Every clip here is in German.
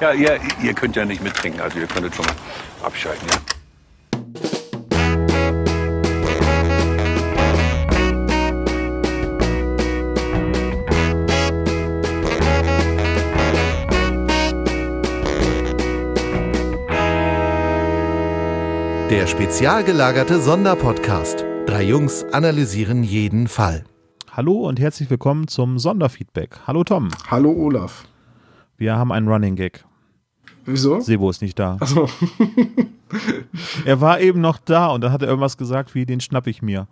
Ja, ihr, ihr könnt ja nicht mittrinken, also ihr könntet schon mal abschalten, ja? Der spezial gelagerte Sonderpodcast. Drei Jungs analysieren jeden Fall. Hallo und herzlich willkommen zum Sonderfeedback. Hallo Tom. Hallo Olaf. Wir haben einen Running Gag. Wieso? Sebo ist nicht da. Achso. Er war eben noch da und dann hat er irgendwas gesagt wie, den schnapp ich mir.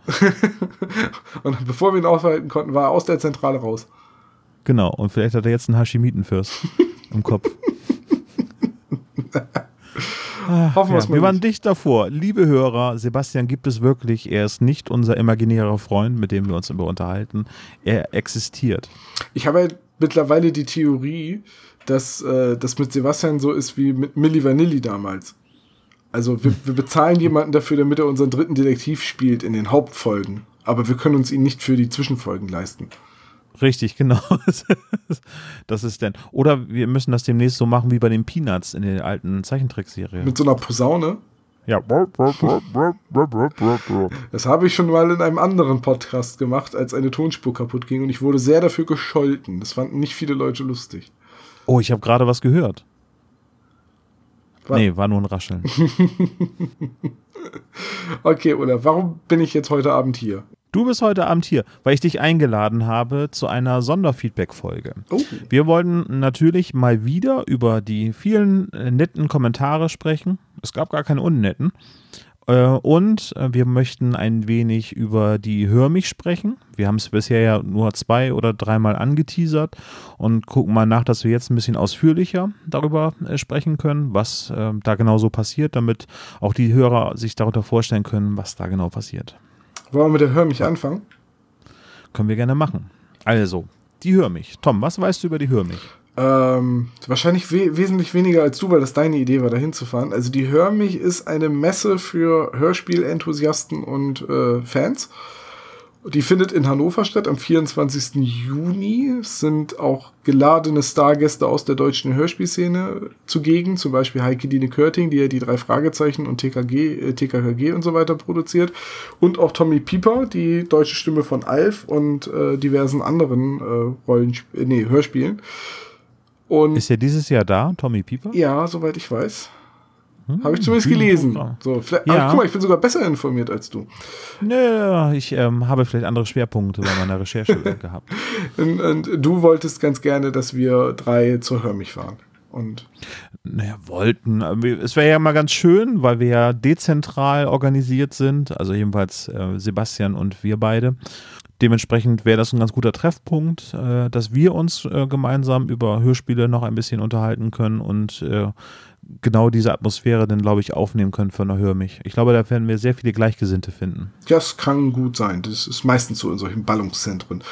Und bevor wir ihn aufhalten konnten, war er aus der Zentrale raus. Genau, und vielleicht hat er jetzt einen Hashimitenfürst im Kopf. Hoffen wir es Ja, mal. wir waren nicht. dicht davor. Liebe Hörer, Sebastian gibt es wirklich. Er ist nicht unser imaginärer Freund, mit dem wir uns immer unterhalten. Er existiert. Ich habe halt mittlerweile die Theorie, dass äh, das mit Sebastian so ist wie mit Milli Vanilli damals. Also wir, wir bezahlen jemanden dafür, damit er unseren dritten Detektiv spielt in den Hauptfolgen. Aber wir können uns ihn nicht für die Zwischenfolgen leisten. Richtig, genau. Das ist denn. Oder wir müssen das demnächst so machen wie bei den Peanuts in der alten Zeichentrickserie. Mit so einer Posaune. Ja. Das habe ich schon mal in einem anderen Podcast gemacht, als eine Tonspur kaputt ging und ich wurde sehr dafür gescholten. Das fanden nicht viele Leute lustig. Oh, ich habe gerade was gehört. Wa- Nee, war nur ein Rascheln. Okay, oder warum bin ich jetzt heute Abend hier? Du bist heute Abend hier, weil ich dich eingeladen habe zu einer Sonderfeedback-Folge. Oh, Wir wollten natürlich mal wieder über die vielen äh, netten Kommentare sprechen. Es gab gar keine unnetten. Äh, Und äh, wir möchten ein wenig über die Hör mich sprechen. Wir haben es bisher ja nur zwei oder dreimal angeteasert und gucken mal nach, dass wir jetzt ein bisschen ausführlicher darüber äh, sprechen können, was äh, da genau so passiert, damit auch die Hörer sich darunter vorstellen können, was da genau passiert. wollen wir mit der Hör mich anfangen? Können wir gerne machen. Also, die Hör mich. Tom, was weißt du über die Hör mich? Ähm, wahrscheinlich we wesentlich weniger als du, weil das deine Idee war, da hinzufahren. Also die Hör mich ist eine Messe für Hörspielenthusiasten und äh, Fans. Die findet in Hannover statt am 24. Juni. Es sind auch geladene Stargäste aus der deutschen Hörspielszene zugegen, zum Beispiel Heike Dine Körting, die ja die drei Fragezeichen und TKG, äh, TKKG und so weiter produziert. Und auch Tommy Pieper, die deutsche Stimme von Alf und äh, diversen anderen äh, Rollen, äh, nee, Hörspielen. Und Ist ja dieses Jahr da, Tommy Pieper? ja, soweit ich weiß. Habe ich zumindest gelesen. So, vielleicht, Ja. aber guck mal, ich bin sogar besser informiert als du. Nö, ich ähm, habe vielleicht andere Schwerpunkte bei meiner Recherche gehabt. Und, und du wolltest ganz gerne, dass wir drei zur Hör mich fahren. Und Naja, wollten. wir- Es wäre ja mal ganz schön, weil wir ja dezentral organisiert sind, also jedenfalls äh, Sebastian und wir beide. Dementsprechend wäre das ein ganz guter Treffpunkt, äh, dass wir uns äh, gemeinsam über Hörspiele noch ein bisschen unterhalten können und äh, genau diese Atmosphäre dann, glaube ich, aufnehmen können für eine Hör mich. Ich glaube, da werden wir sehr viele Gleichgesinnte finden. das kann gut sein. Das ist meistens so in solchen Ballungszentren.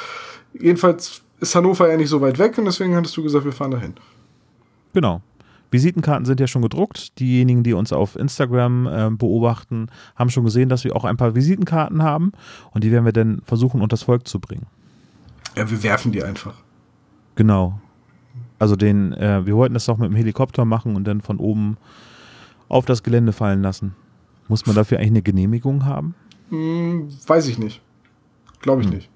Jedenfalls ist Hannover ja nicht so weit weg und deswegen hattest du gesagt, wir fahren dahin. Genau. Visitenkarten sind ja schon gedruckt. Diejenigen, die uns auf Instagram äh, beobachten, haben schon gesehen, dass wir auch ein paar Visitenkarten haben und die werden wir dann versuchen, unters Volk zu bringen. Ja, wir werfen die einfach. Genau. Also den, äh, wir wollten das auch mit dem Helikopter machen und dann von oben auf das Gelände fallen lassen. Muss man dafür eigentlich eine Genehmigung haben? Hm, weiß ich nicht. Glaube ich nicht.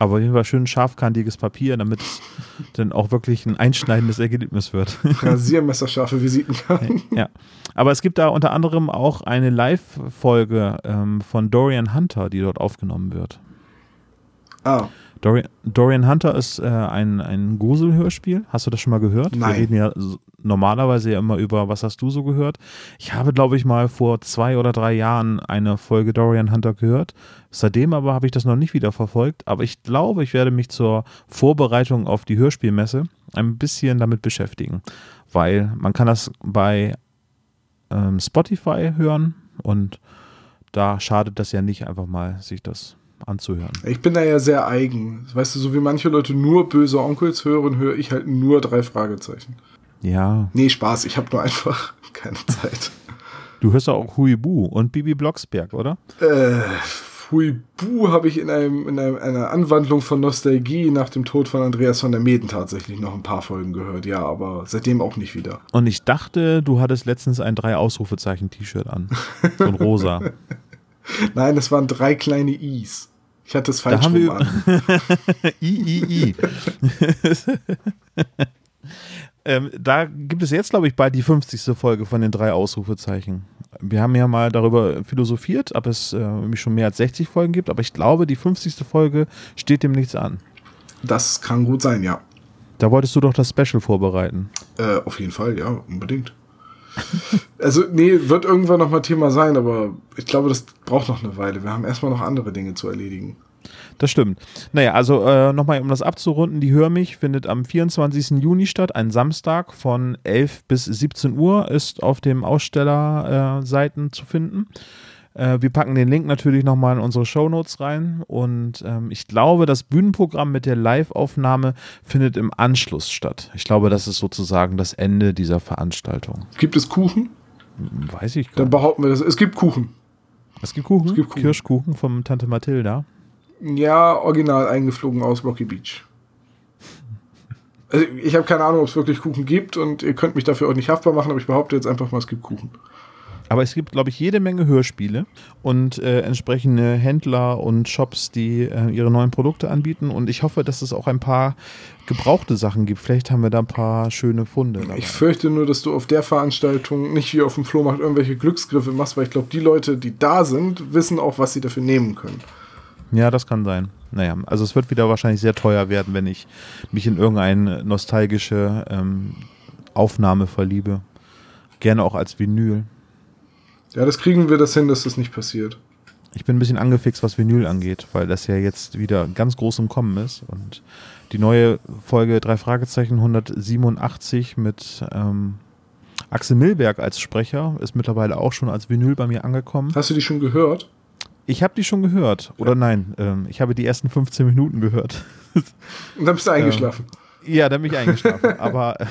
Aber auf jeden Fall schön scharfkantiges Papier, damit es dann auch wirklich ein einschneidendes Ergebnis wird. Rasiermesserscharfe Visitenkarten. Ja. Aber es gibt da unter anderem auch eine Live-Folge ähm, von Dorian Hunter, die dort aufgenommen wird. Ah, Dorian, Dorian Hunter ist äh, ein, ein Gruselhörspiel. Hast du das schon mal gehört? Nein. Wir reden ja normalerweise ja immer über, was hast du so gehört? Ich habe, glaube ich, mal vor zwei oder drei Jahren eine Folge Dorian Hunter gehört. Seitdem aber habe ich das noch nicht wieder verfolgt. Aber ich glaube, ich werde mich zur Vorbereitung auf die Hörspielmesse ein bisschen damit beschäftigen. Weil man kann das bei ähm, Spotify hören und da schadet das ja nicht, einfach mal sich das anzuhören. Ich bin da ja sehr eigen. Weißt du, so wie manche Leute nur böse Onkels hören, höre ich halt nur drei Fragezeichen. Ja, Nee, Spaß, ich habe nur einfach keine Zeit. Du hörst auch Huibu und Bibi Blocksberg, oder? Äh, Huibu habe ich in, einem, in einem, einer Anwandlung von Nostalgie nach dem Tod von Andreas von der Meden tatsächlich noch ein paar Folgen gehört, ja, aber seitdem auch nicht wieder. Und ich dachte, du hattest letztens ein Drei-Ausrufezeichen-T-Shirt an. So ein rosa. Nein, das waren drei kleine Is. Ich hatte es falsch haben rum wir-. I, I, I. ähm, da gibt es jetzt, glaube ich, bald die 50. Folge von den drei Ausrufezeichen. Wir haben ja mal darüber philosophiert, ob es äh, nämlich schon mehr als 60 Folgen gibt, aber ich glaube, die 50. Folge steht dem nichts an. Das kann gut sein, ja. Da wolltest du doch das Special vorbereiten. Äh, auf jeden Fall, ja, unbedingt. also, nee, wird irgendwann noch mal Thema sein, aber ich glaube, das braucht noch eine Weile. Wir haben erstmal noch andere Dinge zu erledigen. Das stimmt. Naja, also äh, nochmal, um das abzurunden, die Hör mich findet am 24. Juni statt, ein Samstag von 11 bis 17 Uhr, ist auf dem Ausstellerseiten äh, zu finden. Äh, wir packen den Link natürlich nochmal in unsere Shownotes rein und ähm, ich glaube, das Bühnenprogramm mit der Live-Aufnahme findet im Anschluss statt. Ich glaube, das ist sozusagen das Ende dieser Veranstaltung. Gibt es Kuchen? Weiß ich gar Dann nicht. behaupten wir das. Es gibt Kuchen. Es gibt Kuchen, es gibt Kuchen. Kirschkuchen von Tante Mathilda. Ja, original eingeflogen aus Rocky Beach. Also ich habe keine Ahnung, ob es wirklich Kuchen gibt und ihr könnt mich dafür auch nicht haftbar machen, aber ich behaupte jetzt einfach mal, es gibt Kuchen. Aber es gibt, glaube ich, jede Menge Hörspiele und äh, entsprechende Händler und Shops, die äh, ihre neuen Produkte anbieten. Und ich hoffe, dass es auch ein paar gebrauchte Sachen gibt. Vielleicht haben wir da ein paar schöne Funde. Dabei. Ich fürchte nur, dass du auf der Veranstaltung nicht wie auf dem Flohmarkt irgendwelche Glücksgriffe machst, weil ich glaube, die Leute, die da sind, wissen auch, was sie dafür nehmen können. Ja, das kann sein. Naja, also es wird wieder wahrscheinlich sehr teuer werden, wenn ich mich in irgendeine nostalgische ähm, Aufnahme verliebe. Gerne auch als Vinyl. Ja, das kriegen wir das hin, dass das nicht passiert. Ich bin ein bisschen angefixt, was Vinyl angeht, weil das ja jetzt wieder ganz groß im Kommen ist. Und die neue Folge drei Fragezeichen 187 mit ähm, Axel Milberg als Sprecher ist mittlerweile auch schon als Vinyl bei mir angekommen. Hast du die schon gehört? Ich habe die schon gehört. Oder nein, ähm, ich habe die ersten 15 Minuten gehört. Und dann bist du eingeschlafen. Ja, da bin ich eingeschlafen. Aber äh,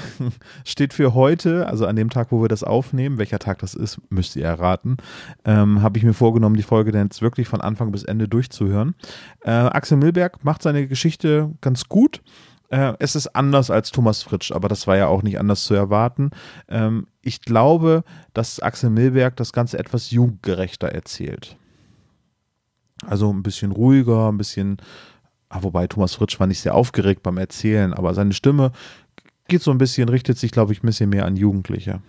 steht für heute, also an dem Tag, wo wir das aufnehmen, welcher Tag das ist, müsst ihr erraten, ähm, habe ich mir vorgenommen, die Folge dann jetzt wirklich von Anfang bis Ende durchzuhören. Äh, Axel Milberg macht seine Geschichte ganz gut. Äh, es ist anders als Thomas Fritsch, aber das war ja auch nicht anders zu erwarten. Ähm, ich glaube, dass Axel Milberg das Ganze etwas jugendgerechter erzählt. Also ein bisschen ruhiger, ein bisschen Ah, wobei Thomas Fritsch war nicht sehr aufgeregt beim Erzählen, aber seine Stimme geht so ein bisschen, richtet sich, glaube ich, ein bisschen mehr an Jugendliche.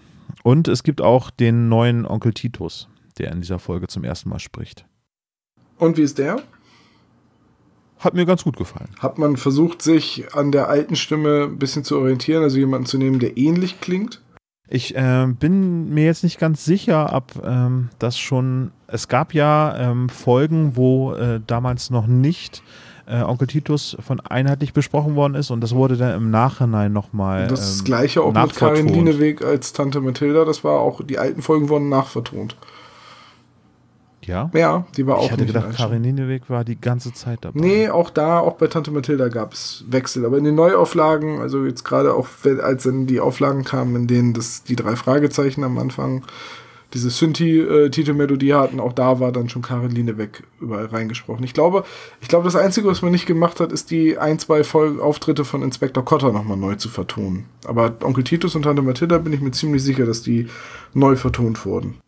Und es gibt auch den neuen Onkel Titus, der in dieser Folge zum ersten Mal spricht. Und wie ist der? Hat mir ganz gut gefallen. Hat man versucht, sich an der alten Stimme ein bisschen zu orientieren, also jemanden zu nehmen, der ähnlich klingt? Ich äh, bin mir jetzt nicht ganz sicher, ob ähm, das schon. Es gab ja ähm, Folgen, wo äh, damals noch nicht äh, Onkel Titus von einheitlich besprochen worden ist und das wurde dann im Nachhinein nochmal. Das ähm, gleiche auch mit Karin. Lieneweg als Tante Mathilda, das war auch, die alten Folgen wurden nachvertont. Ja. Ja, die war auch Ich hatte nicht gedacht, in Karin Nieneweg war die ganze Zeit dabei. Nee, auch da, auch bei Tante Mathilda gab es Wechsel. Aber in den Neuauflagen, also jetzt gerade auch, als dann die Auflagen kamen, in denen das, die drei Fragezeichen am Anfang diese Synthi-Titelmelodie hatten, auch da war dann schon Karin Lieneweg überall reingesprochen. Ich glaube, ich glaube, das Einzige, was man nicht gemacht hat, ist die ein, zwei Folgen Auftritte von Inspektor Cotter nochmal neu zu vertonen. Aber Onkel Titus und Tante Mathilda bin ich mir ziemlich sicher, dass die neu vertont wurden.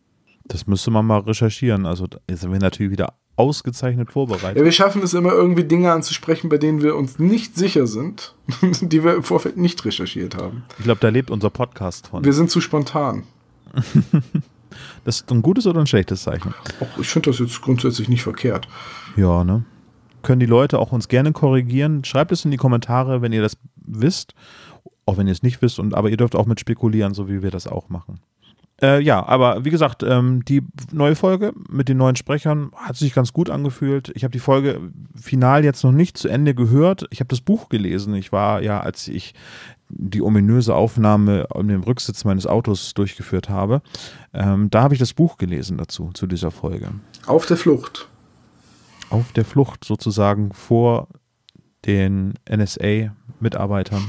Das müsste man mal recherchieren. Also jetzt sind wir natürlich wieder ausgezeichnet vorbereitet. Ja, wir schaffen es immer irgendwie Dinge anzusprechen, bei denen wir uns nicht sicher sind, die wir im Vorfeld nicht recherchiert haben. Ich glaube, da lebt unser Podcast von. Wir sind zu spontan. Das ist ein gutes oder ein schlechtes Zeichen? Auch ich finde das jetzt grundsätzlich nicht verkehrt. Ja, ne? Können die Leute auch uns gerne korrigieren? Schreibt es in die Kommentare, wenn ihr das wisst. Auch wenn ihr es nicht wisst, und, aber ihr dürft auch mit spekulieren, so wie wir das auch machen. Äh, ja, aber wie gesagt, ähm, die neue Folge mit den neuen Sprechern hat sich ganz gut angefühlt. Ich habe die Folge final jetzt noch nicht zu Ende gehört. Ich habe das Buch gelesen. Ich war ja, als ich die ominöse Aufnahme in dem Rücksitz meines Autos durchgeführt habe, ähm, da habe ich das Buch gelesen dazu, zu dieser Folge. Auf der Flucht. Auf der Flucht sozusagen vor den NSA-Mitarbeitern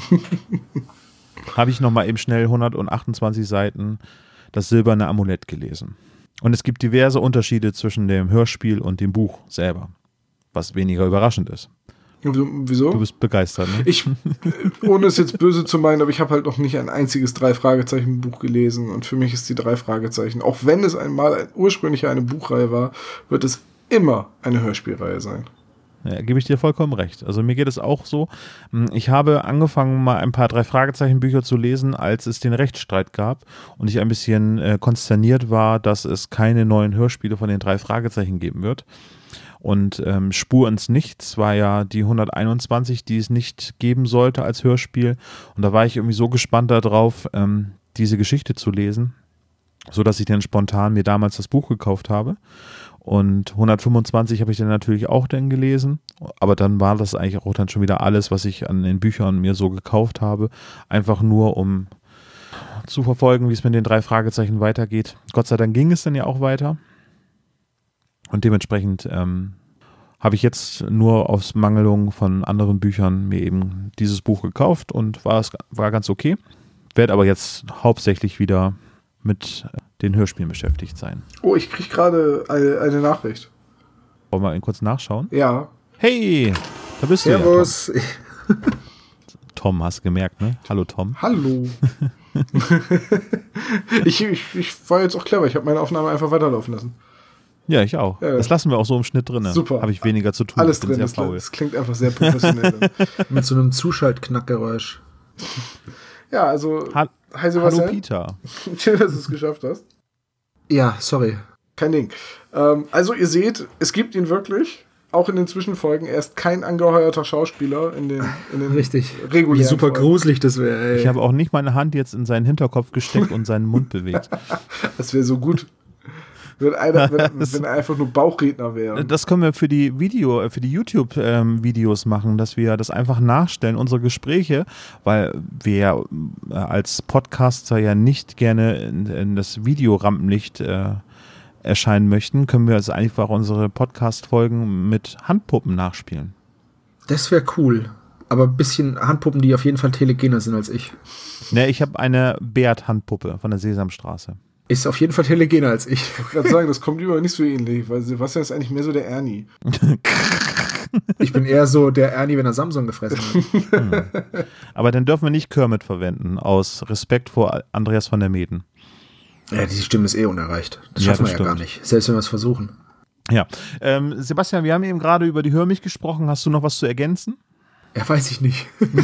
habe ich nochmal eben schnell 128 Seiten das silberne Amulett gelesen. Und es gibt diverse Unterschiede zwischen dem Hörspiel und dem Buch selber, was weniger überraschend ist. Wieso? Du bist begeistert, ne? Ich, äh, ohne es jetzt böse zu meinen, aber ich habe halt noch nicht ein einziges Drei-Fragezeichen-Buch gelesen. Und für mich ist die Drei-Fragezeichen, auch wenn es einmal ein, ursprünglich eine Buchreihe war, wird es immer eine Hörspielreihe sein. Ja, gebe ich dir vollkommen recht. Also mir geht es auch so. Hm, ich habe angefangen, mal ein paar drei Fragezeichen Bücher zu lesen, als es den Rechtsstreit gab und ich ein bisschen äh, konsterniert war, dass es keine neuen Hörspiele von den drei Fragezeichen geben wird. Und ähm, Spur ins Nichts war ja die 121, die es nicht geben sollte als Hörspiel. Und da war ich irgendwie so gespannt darauf, ähm, diese Geschichte zu lesen, so dass ich dann spontan mir damals das Buch gekauft habe. Und 125 habe ich dann natürlich auch dann gelesen. Aber dann war das eigentlich auch dann schon wieder alles, was ich an den Büchern mir so gekauft habe. Einfach nur, um zu verfolgen, wie es mit den drei Fragezeichen weitergeht. Gott sei Dank ging es dann ja auch weiter. Und dementsprechend ähm, habe ich jetzt nur aus Mangelung von anderen Büchern mir eben dieses Buch gekauft und war, es, war ganz okay. Werde aber jetzt hauptsächlich wieder mit den Hörspielen beschäftigt sein. Oh, ich kriege gerade eine, eine Nachricht. Wollen wir kurz nachschauen? Ja. Hey, da bist Servus. du ja, Tom. Tom, hast gemerkt, ne? Hallo Tom. Hallo. ich, ich, ich war jetzt auch clever. Ich habe meine Aufnahme einfach weiterlaufen lassen. Ja, ich auch. Ja. Das lassen wir auch so im Schnitt drin. Super. Habe ich weniger zu tun. Alles drin. sehr Das, das klingt einfach sehr professionell. Mit so einem Zuschaltknackgeräusch. ja, also, Ha hi Hallo Sebastian. Peter. Schön, dass du es geschafft hast. Ja, sorry. Kein Ding. Ähm, also ihr seht, es gibt ihn wirklich. Auch in den Zwischenfolgen. Er ist kein angeheuerter Schauspieler in den, in den Richtig. regulären Wie super Folgen. gruselig das wäre, ey. Ich habe auch nicht meine Hand jetzt in seinen Hinterkopf gesteckt und seinen Mund bewegt. Das wäre so gut. Wenn, einer, wenn, wenn er einfach nur Bauchredner wäre. Das können wir für die Video, äh, für die YouTube-Videos machen, dass wir das einfach nachstellen, unsere Gespräche, weil wir ja äh, als Podcaster ja nicht gerne in, in das Videorampenlicht äh, erscheinen möchten, können wir also einfach unsere Podcast-Folgen mit Handpuppen nachspielen. Das wäre cool. Aber ein bisschen Handpuppen, die auf jeden Fall telegener sind als ich. Ne, ich habe eine Bert-Handpuppe von der Sesamstraße. Ist auf jeden Fall telegener als ich. Ich wollte gerade sagen, das kommt über nicht so ähnlich, weil Sebastian ist eigentlich mehr so der Ernie. Ich bin eher so der Ernie, wenn er Samsung gefressen hat. Aber dann dürfen wir nicht Kermit verwenden, aus Respekt vor Andreas von der Meden. Ja, diese Stimme ist eh unerreicht. Das Ja, schaffen das wir ja gar stimmt. nicht. Selbst wenn wir es versuchen. Ja. Ähm, Sebastian, wir haben eben gerade über die Hörmich gesprochen. Hast du noch was zu ergänzen? Ja, weiß ich nicht.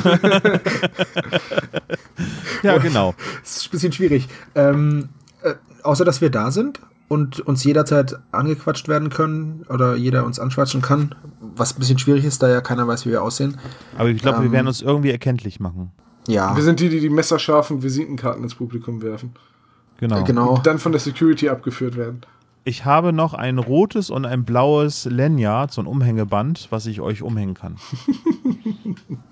Ja, genau. Das ist ein bisschen schwierig. Ähm, äh, außer, dass wir da sind und uns jederzeit angequatscht werden können oder jeder uns anschwatschen kann, was ein bisschen schwierig ist, da ja keiner weiß, wie wir aussehen. Aber ich glaube, wir Ähm, werden uns irgendwie erkenntlich machen. Ja, Wir sind die, die die messerscharfen Visitenkarten ins Publikum werfen. Genau. genau. Und dann von der Security abgeführt werden. Ich habe noch ein rotes und ein blaues Lanyard, so ein Umhängeband, was ich euch umhängen kann.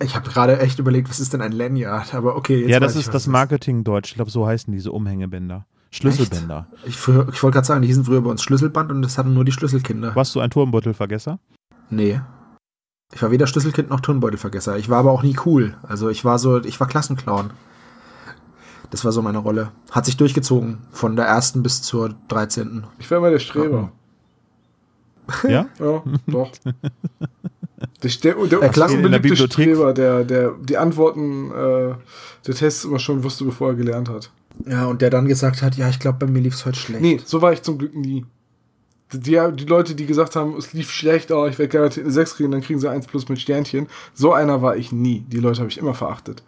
Ich habe gerade echt überlegt, was ist denn ein Lanyard? Aber okay, jetzt ja, weiß das ich, ist was das Marketing-Deutsch. Ich glaube, so heißen diese Umhängebänder. Schlüsselbänder. Ich, früher- ich wollte gerade sagen, die hießen früher bei uns Schlüsselband und das hatten nur die Schlüsselkinder. Warst du ein Turmbeutelvergesser? Nee. Ich war weder Schlüsselkind noch Turnbeutelvergesser. Ich war aber auch nie cool. Also ich war so, ich war Klassenclown. Das war so meine Rolle. Hat sich durchgezogen von der ersten bis zur 13. Ich wäre mal der Streber. Ja? Ja, doch. Der, der, der, der Bibliothek. Streber, der, der die Antworten äh, der Tests immer schon wusste, bevor er gelernt hat. Ja, und der dann gesagt hat, ja, ich glaube, bei mir lief's heute schlecht. Nee, so war ich zum Glück nie. Die, die Leute, die gesagt haben, es lief schlecht, oh, ich werde garantiert eine 6 kriegen, dann kriegen sie 1 plus mit Sternchen. So einer war ich nie. Die Leute habe ich immer verachtet.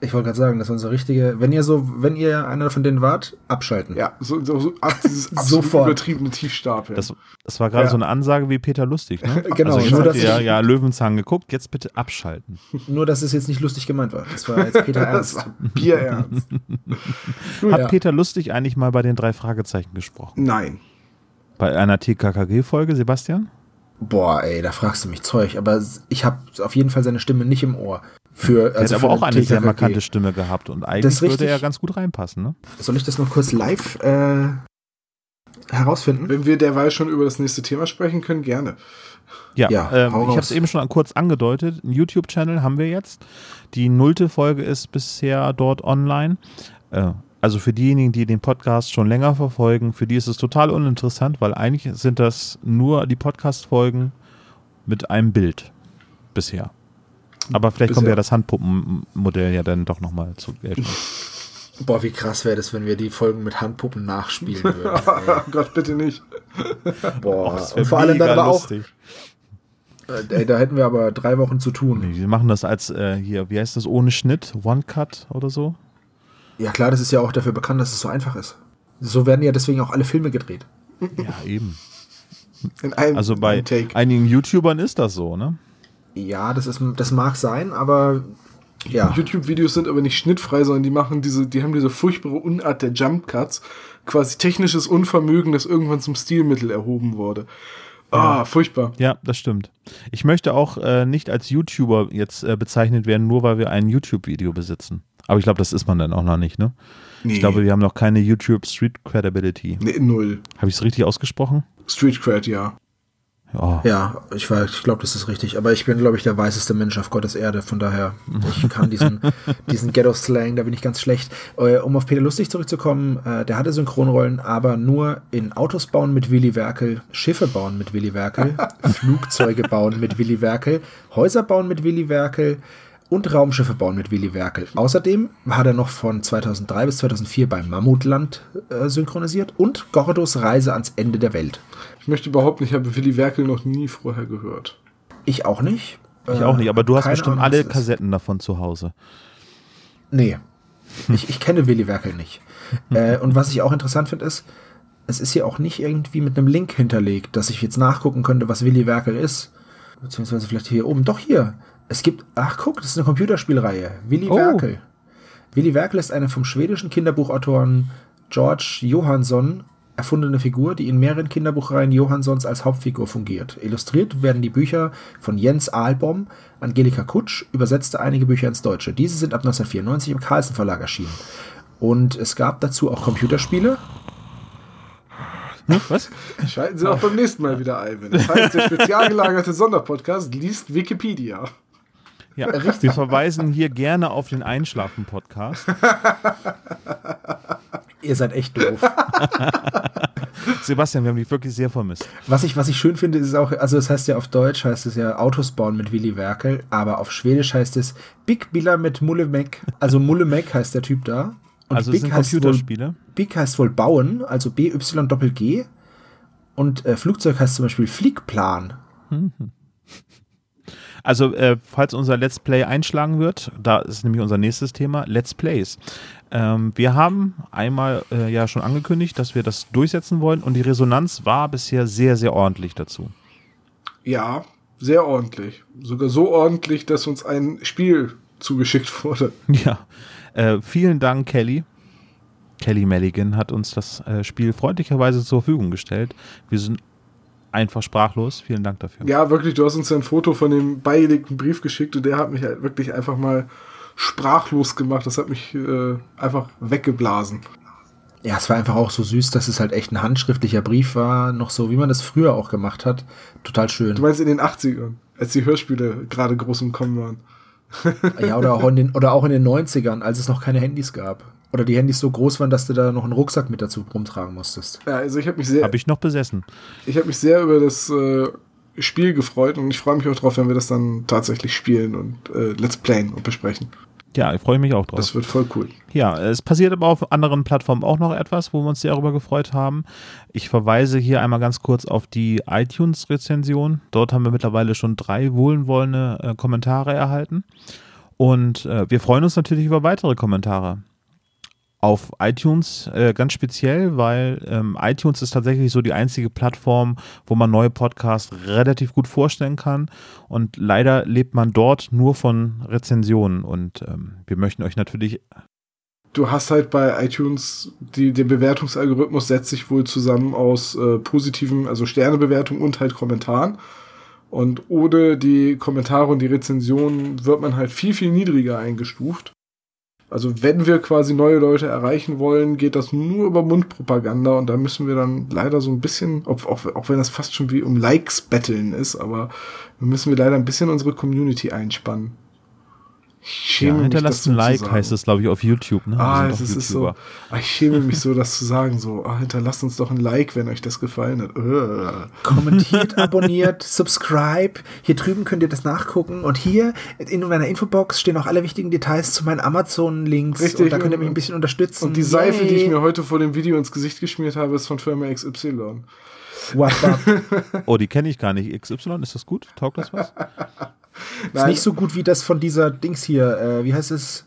Ich wollte gerade sagen, das war so richtige, wenn ihr so, wenn ihr einer von denen wart, abschalten. Ja, so, so, so ab, dieses Sofort. übertriebene Tiefstapeln. Das, das war gerade Ja. so eine Ansage wie Peter Lustig, ne? Genau, also nur, dass ja, ich- ja Löwenzahn geguckt, jetzt bitte abschalten. Nur, dass es jetzt nicht lustig gemeint war. Das war jetzt Peter das Ernst. war Bierernst. Hat Ja. Peter Lustig eigentlich mal bei den drei Fragezeichen gesprochen? Nein. Bei einer TKKG-Folge, Sebastian? Boah, ey, da fragst du mich Zeug. Aber ich habe auf jeden Fall seine Stimme nicht im Ohr. Für, Er also hat für aber auch eine sehr markante Stimme gehabt und Das eigentlich würde er ganz gut reinpassen, ne? Soll ich das noch kurz live äh, herausfinden? Wenn wir derweil schon über das nächste Thema sprechen können, gerne. Ja, Ja, ähm, ich habe es eben schon kurz angedeutet. Einen YouTube-Channel haben wir jetzt. Die nullte Folge ist bisher dort online. Äh, Also für diejenigen, die den Podcast schon länger verfolgen, für die ist es total uninteressant, weil eigentlich sind das nur die Podcast-Folgen mit einem Bild bisher. Aber vielleicht kommt ja das Handpuppenmodell ja dann doch nochmal zu Geltung. Boah, wie krass wäre das, wenn wir die Folgen mit Handpuppen nachspielen würden. Oh Gott, bitte nicht. Boah, Das wär und vor allem dann aber auch, lustig. äh, ey, da hätten wir aber drei Wochen zu tun. Nee, wir machen das als äh, hier, wie heißt das, ohne Schnitt, One Cut oder so. Ja klar, das ist ja auch dafür bekannt, dass es so einfach ist. So werden ja deswegen auch alle Filme gedreht. Ja, eben. In einem, Also bei Take. einigen YouTubern ist das so, ne? Ja, das, ist, das mag sein, aber ja. YouTube-Videos sind aber nicht schnittfrei, sondern die machen diese, die haben diese furchtbare Unart der Jump Cuts, quasi technisches Unvermögen, das irgendwann zum Stilmittel erhoben wurde. Ah, furchtbar. Ja, das stimmt. Ich möchte auch äh, nicht als YouTuber jetzt äh, bezeichnet werden, nur weil wir ein YouTube-Video besitzen. Aber ich glaube, das ist man dann auch noch nicht, ne? Nee, Ich glaube, wir haben noch keine YouTube Street Credibility. nee, null. Habe ich es richtig ausgesprochen? Street Cred, ja. Ja. Ja, ich, ich glaube, das ist richtig. Aber ich bin, glaube ich, der weißeste Mensch auf Gottes Erde. Von daher, ich kann diesen, diesen Ghetto-Slang, da bin ich ganz schlecht. Äh, Um auf Peter Lustig zurückzukommen, äh, der hatte Synchronrollen, aber nur in Autos bauen mit Willy Werkel, Schiffe bauen mit Willy Werkel, Flugzeuge bauen mit Willy Werkel, Häuser bauen mit Willy Werkel und Raumschiffe bauen mit Willy Werkel. Außerdem hat er noch von 2003 bis 2004 bei Mammutland äh, synchronisiert und Gordos Reise ans Ende der Welt. Ich möchte überhaupt nicht, ich habe Willy Werkel noch nie vorher gehört. Ich auch nicht. Ich Äh, auch nicht, aber du hast keine bestimmt Ahnung, alle. Kassetten davon zu Hause. Nee. Ich, ich kenne Willy Werkel nicht. äh, und was ich auch interessant finde, ist, es ist hier auch nicht irgendwie mit einem Link hinterlegt, dass ich jetzt nachgucken könnte, was Willy Werkel ist. Beziehungsweise vielleicht hier oben. Doch hier. Es gibt, ach guck, das ist eine Computerspielreihe. Willy Oh. Werkel. Willy Werkel ist eine vom schwedischen Kinderbuchautoren George Johansson erfundene Figur, die in mehreren Kinderbuchreihen Johanssons als Hauptfigur fungiert. Illustriert werden die Bücher von Jens Ahlbom, Angelika Kutsch übersetzte einige Bücher ins Deutsche. Diese sind ab 1994 im Carlsen Verlag erschienen. Und es gab dazu auch Computerspiele. Hm, was? Schalten Sie auch beim nächsten Mal wieder ein. Wenn das heißt, der spezial gelagerte Sonderpodcast liest Wikipedia. Ja, richtig. Wir verweisen hier gerne auf den Einschlafen-Podcast. Ihr seid echt doof. Sebastian, wir haben dich wirklich sehr vermisst. Was ich, was ich schön finde, ist auch, also es heißt ja auf Deutsch heißt es ja Autos bauen mit Willy Werkel, aber auf Schwedisch heißt es Big Billa mit Mullemek. Also Mullemek heißt der Typ da. Und Also es sind heißt wohl, Computerspiele. Big heißt wohl bauen, also B-Y-Doppel-G. Und äh, Flugzeug heißt zum Beispiel Fliegplan. Also, äh, falls unser Let's Play einschlagen wird, da ist nämlich unser nächstes Thema, Let's Plays. Ähm, wir haben einmal äh, ja schon angekündigt, dass wir das durchsetzen wollen und die Resonanz war bisher sehr, sehr ordentlich dazu. Ja, sehr ordentlich. Sogar so ordentlich, dass uns ein Spiel zugeschickt wurde. Ja, äh, vielen Dank, Kelly. Kelly Mulligan hat uns das äh, Spiel freundlicherweise zur Verfügung gestellt. Wir sind einfach sprachlos. Vielen Dank dafür. Ja, wirklich, du hast uns ja ein Foto von dem beigelegten Brief geschickt und der hat mich halt wirklich einfach mal sprachlos gemacht. Das hat mich äh, einfach weggeblasen. Ja, es war einfach auch so süß, dass es halt echt ein handschriftlicher Brief war, noch so, wie man das früher auch gemacht hat. Total schön. Du meinst in den 80ern, als die Hörspiele gerade groß im Kommen waren. Ja, oder auch, in den, oder auch in den 90ern, als es noch keine Handys gab. Oder die Handys so groß waren, dass du da noch einen Rucksack mit dazu rumtragen musstest. Ja, also ich habe mich sehr, Habe ich noch besessen. ich habe mich sehr über das äh, Spiel gefreut und ich freue mich auch drauf, wenn wir das dann tatsächlich spielen und äh, Let's Playen und besprechen. Ja, ich freue mich auch drauf. Das wird voll cool. Ja, es passiert aber auf anderen Plattformen auch noch etwas, wo wir uns sehr darüber gefreut haben. Ich verweise hier einmal ganz kurz auf die iTunes-Rezension. Dort haben wir mittlerweile schon drei wohlwollende äh, Kommentare erhalten. Und äh, wir freuen uns natürlich über weitere Kommentare. Auf iTunes äh, ganz speziell, weil ähm, iTunes ist tatsächlich so die einzige Plattform, wo man neue Podcasts relativ gut vorstellen kann. Und leider lebt man dort nur von Rezensionen. Und ähm, wir möchten euch natürlich Du hast halt bei iTunes, die, der Bewertungsalgorithmus setzt sich wohl zusammen aus äh, positiven, also Sternebewertung und halt Kommentaren. Und ohne die Kommentare und die Rezensionen wird man halt viel, viel niedriger eingestuft. Also wenn wir quasi neue Leute erreichen wollen, geht das nur über Mundpropaganda und da müssen wir dann leider so ein bisschen, auch, auch, auch wenn das fast schon wie um Likes betteln ist, aber müssen wir leider ein bisschen unsere Community einspannen. Ich schäme Ja, hinterlasst so ein Like heißt es, glaube ich, auf YouTube. Ne? Ah, es ist, ist so. YouTuber. Ah, ich schäme mich so, das zu sagen. So, ah, hinterlasst uns doch ein Like, wenn euch das gefallen hat. Ugh. Kommentiert, abonniert, subscribe. Hier drüben könnt ihr das nachgucken. Und hier in meiner Infobox stehen auch alle wichtigen Details zu meinen Amazon-Links. Richtig, Und da könnt ihr mich ein bisschen unterstützen. Und die Seife, die ich Yay. mir heute vor dem Video ins Gesicht geschmiert habe, ist von Firma XY. What, what? Oh, die kenne ich gar nicht. XY, ist das gut? Taugt das was? Ist nicht so gut wie das von dieser Dings hier. Äh, wie heißt es?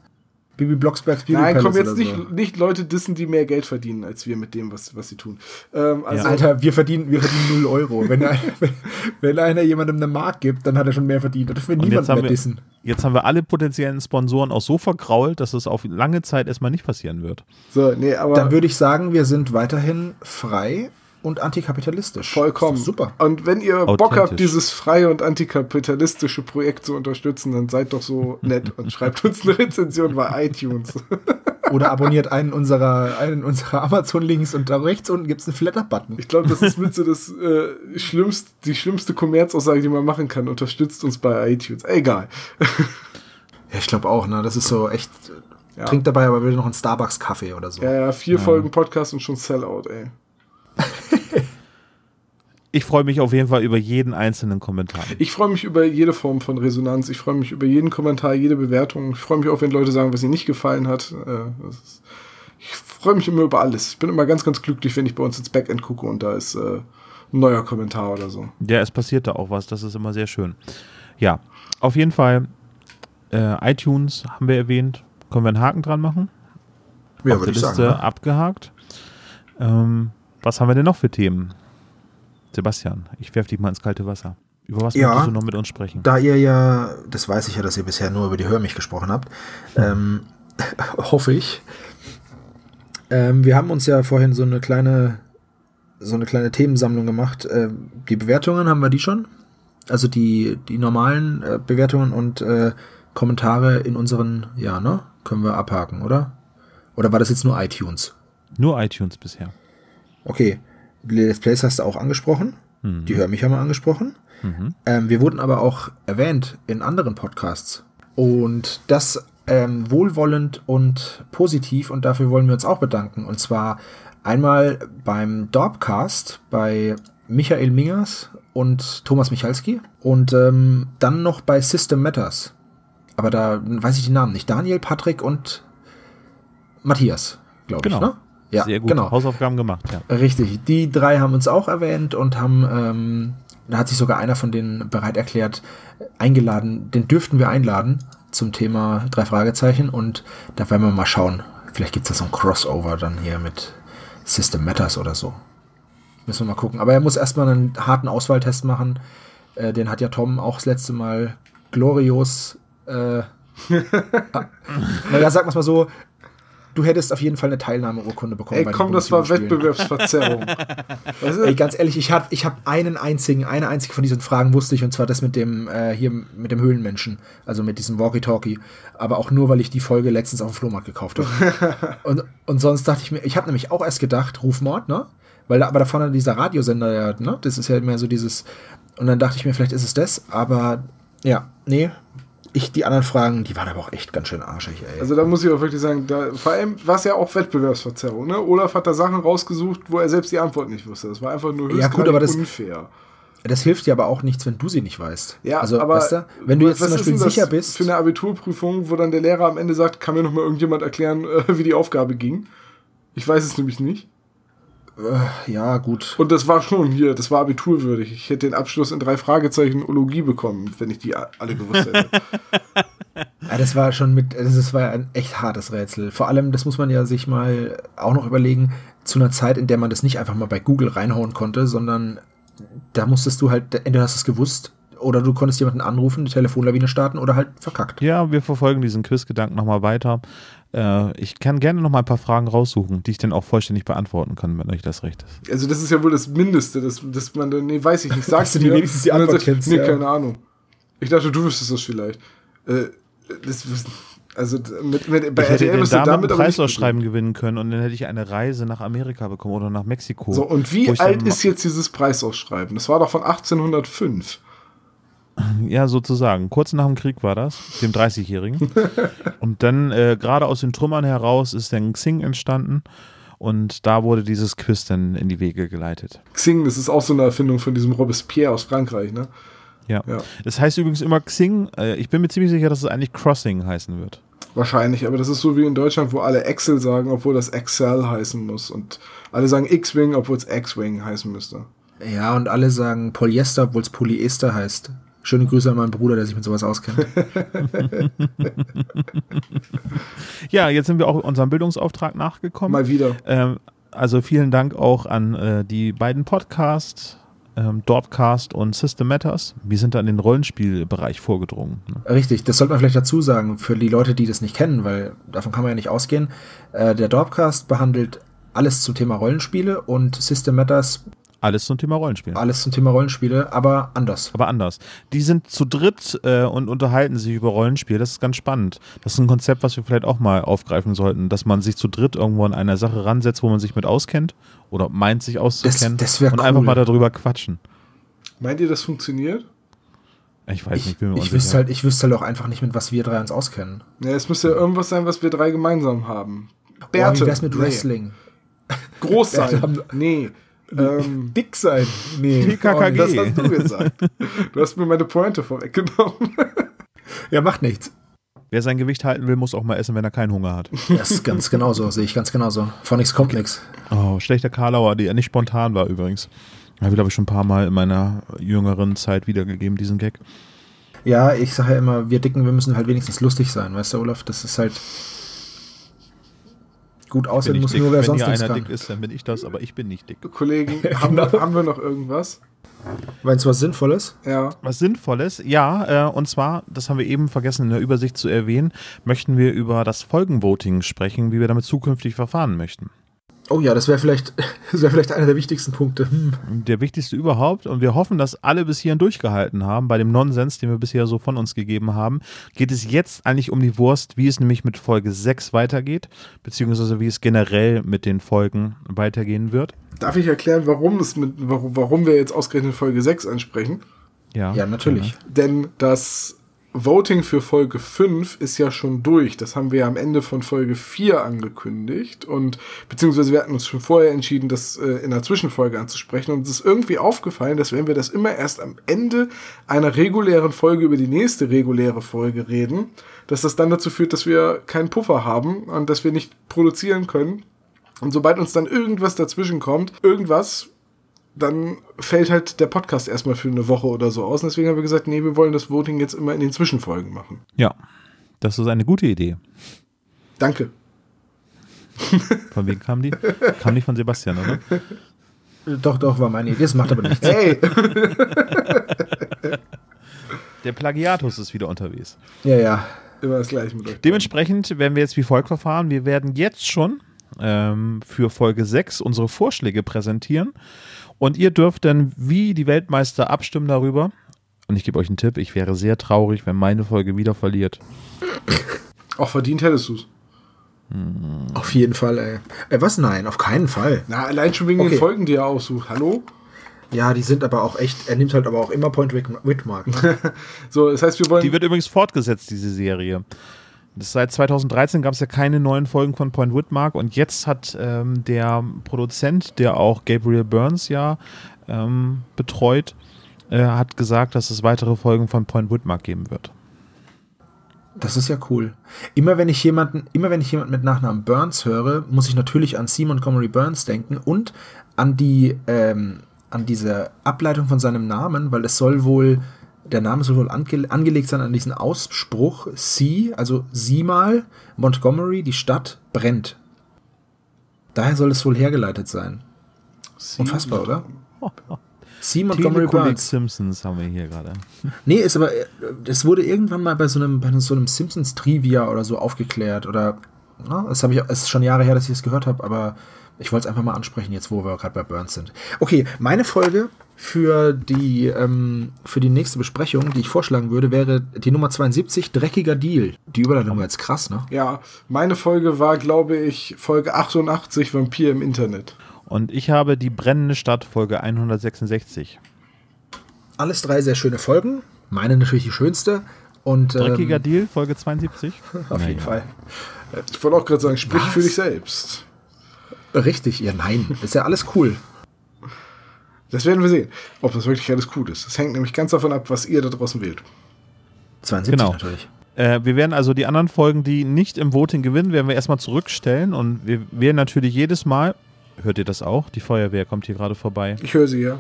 Bibi Blocksbergs Beauty Nein, komm jetzt nicht, so. nicht Leute dissen, die mehr Geld verdienen als wir mit dem, was, was sie tun. Ähm, also, Alter, wir verdienen, wir verdienen 0 Euro. Wenn, ein- wenn einer jemandem eine Mark gibt, dann hat er schon mehr verdient. Da dürfen wir niemanden jetzt haben, mehr wir, dissen. jetzt haben wir alle potenziellen Sponsoren auch so vergrault, dass es auf lange Zeit erstmal nicht passieren wird. so, nee, aber Dann würde ich sagen, wir sind weiterhin frei und antikapitalistisch. vollkommen. Super. Und wenn ihr Bock habt, dieses freie und antikapitalistische Projekt zu unterstützen, dann seid doch so nett und schreibt uns eine Rezension bei iTunes. Oder abonniert einen unserer, einen unserer Amazon-Links und da rechts unten gibt es einen Flatter-Button. Ich glaube, das ist mit so das äh, schlimmst, die schlimmste Kommerzaussage, die man machen kann. Unterstützt uns bei iTunes. Egal. Ja, ich glaube auch, ne? Das ist so echt. Ja. Trinkt dabei aber bitte noch einen Starbucks-Kaffee oder so. Ja, ja, vier Folgen Podcast und schon Sellout, ey. Ich freue mich auf jeden Fall über jeden einzelnen Kommentar. Ich freue mich über jede Form von Resonanz. Ich freue mich über jeden Kommentar, jede Bewertung. Ich freue mich auch, wenn Leute sagen, was ihnen nicht gefallen hat. Äh, ich freue mich immer über alles. Ich bin immer ganz, ganz glücklich, wenn ich bei uns ins Backend gucke und da ist äh, ein neuer Kommentar oder so. Ja, es passiert da auch was. Das ist immer sehr schön. Ja, auf jeden Fall. Äh, iTunes haben wir erwähnt. Können wir einen Haken dran machen? Ja, Auf würde der ich Liste sagen. Ne? abgehakt. Ähm, was haben wir denn noch für Themen? Sebastian, ich werfe dich mal ins kalte Wasser. Über was Ja. möchtest du noch mit uns sprechen? Da ihr ja, das weiß ich ja, dass ihr bisher nur über die Hör mich gesprochen habt, ähm, hoffe ich. Ähm, wir haben uns ja vorhin so eine kleine, so eine kleine Themensammlung gemacht. Ähm, die Bewertungen haben wir die schon? Also die, die normalen äh, Bewertungen und äh, Kommentare in unseren, ja, ne? Können wir abhaken, oder? Oder war das jetzt nur iTunes? Nur iTunes bisher. Okay. Let's Plays hast du auch angesprochen. Mhm. Die Hör mich haben wir angesprochen. Mhm. Ähm, wir wurden aber auch erwähnt in anderen Podcasts. Und das ähm, wohlwollend und positiv und dafür wollen wir uns auch bedanken. Und zwar einmal beim Dorpcast bei Michael Mingers und Thomas Michalski und ähm, dann noch bei System Matters. Aber da weiß ich die Namen nicht. Daniel, Patrick und Matthias, glaube Genau. ich. Ne? Ja, Sehr gut. genau. Hausaufgaben gemacht, ja. Richtig, die drei haben uns auch erwähnt und haben, ähm, da hat sich sogar einer von denen bereit erklärt, eingeladen, den dürften wir einladen zum Thema drei Fragezeichen und da werden wir mal schauen. Vielleicht gibt es da so ein Crossover dann hier mit System Matters oder so. Müssen wir mal gucken. Aber er muss erstmal einen harten Auswahltest machen. Äh, den hat ja Tom auch das letzte Mal glorios. Äh, naja, sag mal's mal so. Du hättest auf jeden Fall eine Teilnahmeurkunde bekommen. Ey, komm, das war. Wettbewerbsverzerrung. Ey, ganz ehrlich, ich habe ich hab einen einzigen, eine einzige von diesen Fragen wusste ich, und zwar das mit dem, äh, hier mit dem Höhlenmenschen, also mit diesem Walkie-Talkie. Aber auch nur, weil ich die Folge letztens auf dem Flohmarkt gekauft habe. und, und sonst dachte ich mir, ich habe nämlich auch erst gedacht, Rufmord, ne? Weil da, aber da vorne dieser Radiosender, ja, ne? Das ist ja immer so dieses. Und dann dachte ich mir, vielleicht ist es das, aber ja, nee. Ich, die anderen Fragen, die waren aber auch echt ganz schön arschig, ey. Also da muss ich auch wirklich sagen, da, vor allem war es ja auch Wettbewerbsverzerrung. Ne? Olaf hat da Sachen rausgesucht, wo er selbst die Antwort nicht wusste. Das war einfach nur Ja, gut, aber das- unfair. das hilft dir aber auch nichts, wenn du sie nicht weißt. Ja, also, aber weißt du, wenn du jetzt zum Beispiel sicher bist. Für eine Abiturprüfung, wo dann der Lehrer am Ende sagt, kann mir noch mal irgendjemand erklären, äh, wie die Aufgabe ging? Ich weiß es nämlich nicht. Ja, gut. Und das war schon hier, das war abiturwürdig. Ich hätte den Abschluss in drei Fragezeichen Ologie bekommen, wenn ich die alle gewusst hätte. Ja, das war schon mit, das ist- war ein echt hartes Rätsel. Vor allem, das muss man ja sich mal auch noch überlegen, zu einer Zeit, in der man das nicht einfach mal bei Google reinhauen konnte, sondern da musstest du halt, entweder hast du es gewusst oder du konntest jemanden anrufen, eine Telefonlawine starten oder halt verkackt. Ja, wir verfolgen diesen Quizgedanken nochmal weiter. Äh, ich kann gerne noch mal ein paar Fragen raussuchen, die ich dann auch vollständig beantworten kann, wenn euch das recht ist. Also das ist ja wohl das Mindeste, dass, dass man dann, nee, weiß ich nicht, sagst du die mir. wenigstens die Antwort sagst du, kennst, Nee, ja. keine Ahnung. Ich dachte, du wüsstest das vielleicht. Äh, das, also mit, mit, bei ich hätte RTL damit ein damit nicht Preisausschreiben gewinnen können und dann hätte ich eine Reise nach Amerika bekommen oder nach Mexiko. So, und wie alt ist jetzt dieses Preisausschreiben? Das war doch von 1805. Ja, sozusagen. Kurz nach dem Krieg war das, dem 30-Jährigen. Und dann äh, gerade aus den Trümmern heraus ist dann Xing entstanden. Und da wurde dieses Quiz dann in die Wege geleitet. Xing, das ist auch so eine Erfindung von diesem Robespierre aus Frankreich, ne? Ja. Ja. Das heißt übrigens immer Xing. Äh, ich bin mir ziemlich sicher, dass es eigentlich Crossing heißen wird. Wahrscheinlich, aber das ist so wie in Deutschland, wo alle Excel sagen, obwohl das Excel heißen muss. Und alle sagen X-Wing, obwohl es X-Wing heißen müsste. Ja, und alle sagen Polyester, obwohl es Polyester heißt. Schöne Grüße an meinen Bruder, der sich mit sowas auskennt. Ja, jetzt sind wir auch unserem Bildungsauftrag nachgekommen. Mal wieder. Ähm, also vielen Dank auch an äh, die beiden Podcasts, ähm, Dorpcast und System Matters. Wir sind da in den Rollenspielbereich vorgedrungen. Ne? Richtig, das sollte man vielleicht dazu sagen, für die Leute, die das nicht kennen, weil davon kann man ja nicht ausgehen. Äh, der Dorpcast behandelt alles zum Thema Rollenspiele und System Matters Alles zum Thema Rollenspiel. alles zum Thema Rollenspiele, aber anders. Aber anders. Die sind zu dritt äh, und unterhalten sich über Rollenspiel. Das ist ganz spannend. Das ist ein Konzept, was wir vielleicht auch mal aufgreifen sollten, dass man sich zu dritt irgendwo an einer Sache ransetzt, wo man sich mit auskennt oder meint, sich auszukennen Das- das und einfach cool. mal darüber quatschen. Meint ihr, das funktioniert? Ich weiß Ich, nicht, bin mir ich, wüsste halt, ich wüsste halt auch einfach nicht, mit was wir drei uns auskennen. Ja, es müsste ja irgendwas sein, was wir drei gemeinsam haben. Boah, wie wär's mit nee. Wrestling? Groß Wir sein. haben- Nee. Ähm, Dick sein? Nee. TKKG. das hast du gesagt. Du hast mir meine Pointe vorweggenommen. Ja, macht nichts. Wer sein Gewicht halten will, muss auch mal essen, wenn er keinen Hunger hat. Das ist ganz genauso, sehe ich ganz genauso. Von nichts kommt nichts. Oh, schlechter Karlauer, der nicht spontan war übrigens. Habe ich, glaube ich, schon ein paar Mal in meiner jüngeren Zeit wiedergegeben, diesen Gag. Ja, ich sage ja immer, wir Dicken, wir müssen halt wenigstens lustig sein, weißt du, Olaf? Das ist halt. Gut aussehen muss dick. nur, wer Wenn sonst nichts einer kann. dick ist, dann bin ich das, aber ich bin nicht dick. Kollegen, haben, wir, haben wir noch irgendwas? Wenn es was Sinnvolles. Ja. Was Sinnvolles, ja, äh, und zwar, das haben wir eben vergessen in der Übersicht zu erwähnen, möchten wir über das Folgenvoting sprechen, wie wir damit zukünftig verfahren möchten. Oh ja, das wäre vielleicht, das wäre vielleicht einer der wichtigsten Punkte. Hm. Der wichtigste überhaupt, und wir hoffen, dass alle bis hierhin durchgehalten haben. Bei dem Nonsens, den wir bisher so von uns gegeben haben, geht es jetzt eigentlich um die Wurst, wie es nämlich mit Folge 6 weitergeht, beziehungsweise wie es generell mit den Folgen weitergehen wird. Darf ich erklären, warum, es mit, warum, warum wir jetzt ausgerechnet Folge 6 ansprechen? Ja, Ja, natürlich. Denn das Voting für Folge 5 ist ja schon durch. Das haben wir ja am Ende von Folge 4 angekündigt. Und beziehungsweise wir hatten uns schon vorher entschieden, das äh, in der Zwischenfolge anzusprechen. Und es ist irgendwie aufgefallen, dass wenn wir das immer erst am Ende einer regulären Folge über die nächste reguläre Folge reden, dass das dann dazu führt, dass wir keinen Puffer haben und dass wir nicht produzieren können. Und sobald uns dann irgendwas dazwischen kommt, irgendwas, dann fällt halt der Podcast erstmal für eine Woche oder so aus. Und deswegen haben wir gesagt, nee, wir wollen das Voting jetzt immer in den Zwischenfolgen machen. Ja, das ist eine gute Idee. Danke. Von wem kam die? kam nicht von Sebastian, oder? Doch, doch, war meine Idee. Das macht aber nichts. Hey, Der Plagiatus ist wieder unterwegs. Ja, ja. immer das gleiche mit euch. Dementsprechend werden wir jetzt wie folgt verfahren. Wir werden jetzt schon ähm, für Folge 6 unsere Vorschläge präsentieren. Und ihr dürft dann wie die Weltmeister abstimmen darüber. Und ich gebe euch einen Tipp, ich wäre sehr traurig, wenn meine Folge wieder verliert. Auch verdient hättest du es. Auf jeden Fall, ey. Äh, was? Nein, auf keinen Fall. Na, allein schon wegen Okay. den Folgen, die er aussucht. Hallo? Ja, die sind aber auch echt, er nimmt halt aber auch immer Point Whitmark. Ne? So, das heißt, wir wollen. Die wird übrigens fortgesetzt, diese Serie. Seit 2013 gab es ja keine neuen Folgen von Point Whitmark und jetzt hat ähm, der Produzent, der auch Gabriel Burns ja ähm, betreut, äh, hat gesagt, dass es weitere Folgen von Point Whitmark geben wird. Das ist ja cool. Immer wenn ich jemanden, immer wenn ich jemanden mit Nachnamen Burns höre, muss ich natürlich an C. Montgomery Burns denken und an die, ähm, an diese Ableitung von seinem Namen, weil es soll wohl, der Name soll wohl ange angelegt sein an diesen Ausspruch C, also sieh mal, Montgomery, die Stadt brennt. Daher soll es wohl hergeleitet sein. Unfassbar, oder? C. Montgomery Burns. Simpsons haben wir hier gerade. Nee, ist aber, äh, das wurde irgendwann mal bei so einem, bei so einem Simpsons Trivia oder so aufgeklärt oder, na, das habe ich, es ist schon Jahre her, dass ich es gehört habe, aber ich wollte es einfach mal ansprechen, jetzt wo wir gerade bei Burns sind. Okay, meine Folge für die, ähm, für die nächste Besprechung, die ich vorschlagen würde, wäre die Nummer 72, Dreckiger Deal. Die Überleitung war jetzt krass, ne? Ja, meine Folge war, glaube ich, Folge 88, Vampir im Internet. Und ich habe die brennende Stadt Folge 166. Alles drei sehr schöne Folgen. Meine natürlich die schönste. Und, Dreckiger ähm, Deal, Folge 72. Auf jeden Fall. Ich wollte auch gerade sagen, sprich Was? für dich selbst. Richtig, ja, nein. Ist ja alles cool. Das werden wir sehen, ob das wirklich alles cool ist. Das hängt nämlich ganz davon ab, was ihr da draußen wählt. 72 Genau. natürlich. Äh, wir werden also die anderen Folgen, die nicht im Voting gewinnen, werden wir erstmal zurückstellen und wir wählen natürlich jedes Mal, hört ihr das auch? Die Feuerwehr kommt hier gerade vorbei. Ich höre sie ja.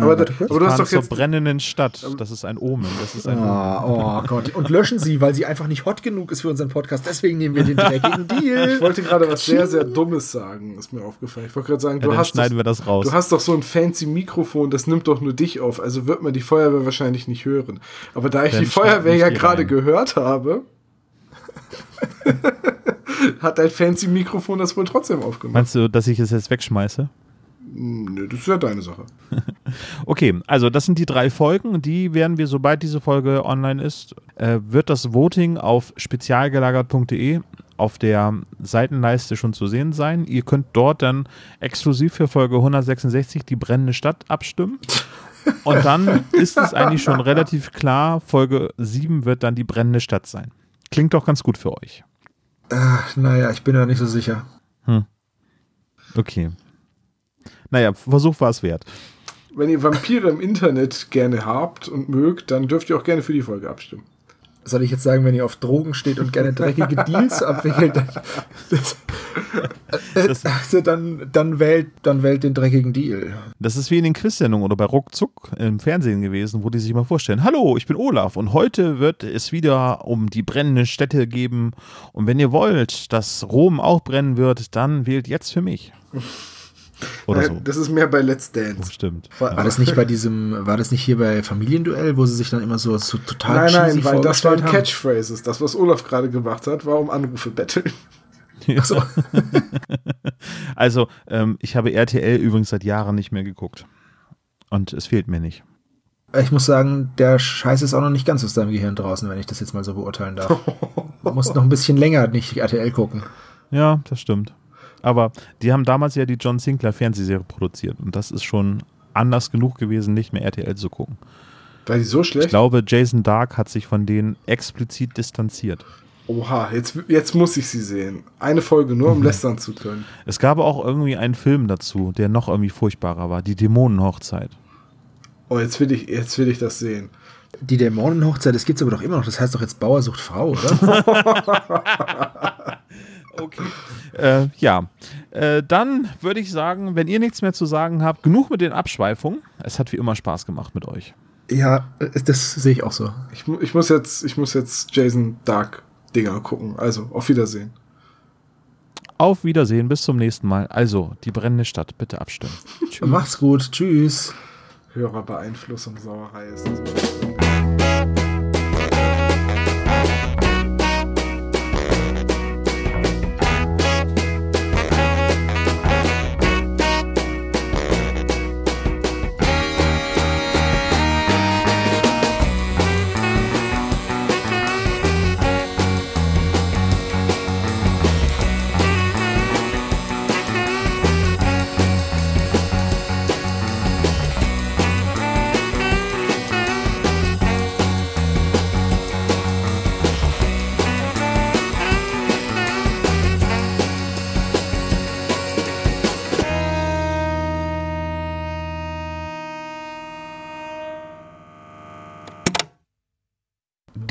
Aber, da, aber du hast doch zur jetzt. brennenden Stadt. Das ist ein Omen. Das ist ein Omen. Oh, oh Gott. Und löschen sie, weil sie einfach nicht hot genug ist für unseren Podcast. Deswegen nehmen wir den dreckigen Ich Deal. wollte gerade was sehr, sehr Dummes sagen, ist mir aufgefallen. Ich wollte gerade sagen, Ja, du, dann hast schneiden doch, wir das raus. du hast doch so ein fancy Mikrofon, das nimmt doch nur dich auf. Also wird man die Feuerwehr wahrscheinlich nicht hören. Aber da ich Dann die Feuerwehr ja gerade gehört habe, hat dein fancy Mikrofon das wohl trotzdem aufgemacht. Meinst du, dass ich es jetzt wegschmeiße? Nö, das ist ja deine Sache. Okay, also das sind die drei Folgen. Die werden wir, sobald diese Folge online ist, äh, wird das Voting auf spezialgelagert.de auf der Seitenleiste schon zu sehen sein. Ihr könnt dort dann exklusiv für Folge 166 die brennende Stadt abstimmen. Und dann ist es eigentlich schon relativ klar, Folge 7 wird dann die brennende Stadt sein. Klingt doch ganz gut für euch. Ach, naja, ich bin da nicht so sicher. Okay. Naja, Versuch war es wert. Wenn ihr Vampire im Internet gerne habt und mögt, dann dürft ihr auch gerne für die Folge abstimmen. Soll ich jetzt sagen, wenn ihr auf Drogen steht und gerne dreckige Deals abwickelt, dann, das, Das- also dann, dann, wählt, dann wählt den dreckigen Deal. Das ist wie in den Quiz-Sendungen oder bei Ruckzuck im Fernsehen gewesen, wo die sich mal vorstellen: Hallo, ich bin Olaf und heute wird es wieder um die brennende Städte geben. Und wenn ihr wollt, dass Rom auch brennen wird, dann wählt jetzt für mich. Oder Äh, so. Das ist mehr bei Let's Oh, Dance. stimmt. War das nicht bei diesem, war das nicht hier bei Familienduell, wo sie sich dann immer so, so total Nein, nein, weil das waren haben? Catchphrases. Das, was Olaf gerade gemacht hat, war um Anrufe betteln. So. Also, ähm, ich habe RTL übrigens seit Jahren nicht mehr geguckt. Und es fehlt mir nicht. Ich muss sagen, der Scheiß ist auch noch nicht ganz aus deinem Gehirn draußen, wenn ich das jetzt mal so beurteilen darf. Du musst noch ein bisschen länger nicht RTL gucken. Ja, das stimmt. Aber die haben damals ja die John Sinclair Fernsehserie produziert. Und das ist schon anders genug gewesen, nicht mehr RTL zu gucken. War die so Ich schlecht? glaube, Jason Dark hat sich von denen explizit distanziert. Oha, jetzt, jetzt muss ich sie sehen. Eine Folge nur, Mhm. um lästern zu können. Es gab auch irgendwie einen Film dazu, der noch irgendwie furchtbarer war. Die Dämonenhochzeit. Oh, jetzt will ich, jetzt will ich das sehen. Die Dämonenhochzeit, das gibt's aber doch immer noch. Das heißt doch jetzt Bauer sucht Frau, oder? Okay. Äh, ja. Äh, dann würde ich sagen, wenn ihr nichts mehr zu sagen habt, genug mit den Abschweifungen. Es hat wie immer Spaß gemacht mit euch. ja, das sehe ich auch so. Ich, ich, muss jetzt, ich muss jetzt Jason Dark Dinger gucken. Also, auf Wiedersehen. Auf Wiedersehen, bis zum nächsten Mal. Also, die brennende Stadt, bitte abstimmen. Tschüss. Macht's gut. Tschüss. Hörerbeeinflussung, Sauerei ist das.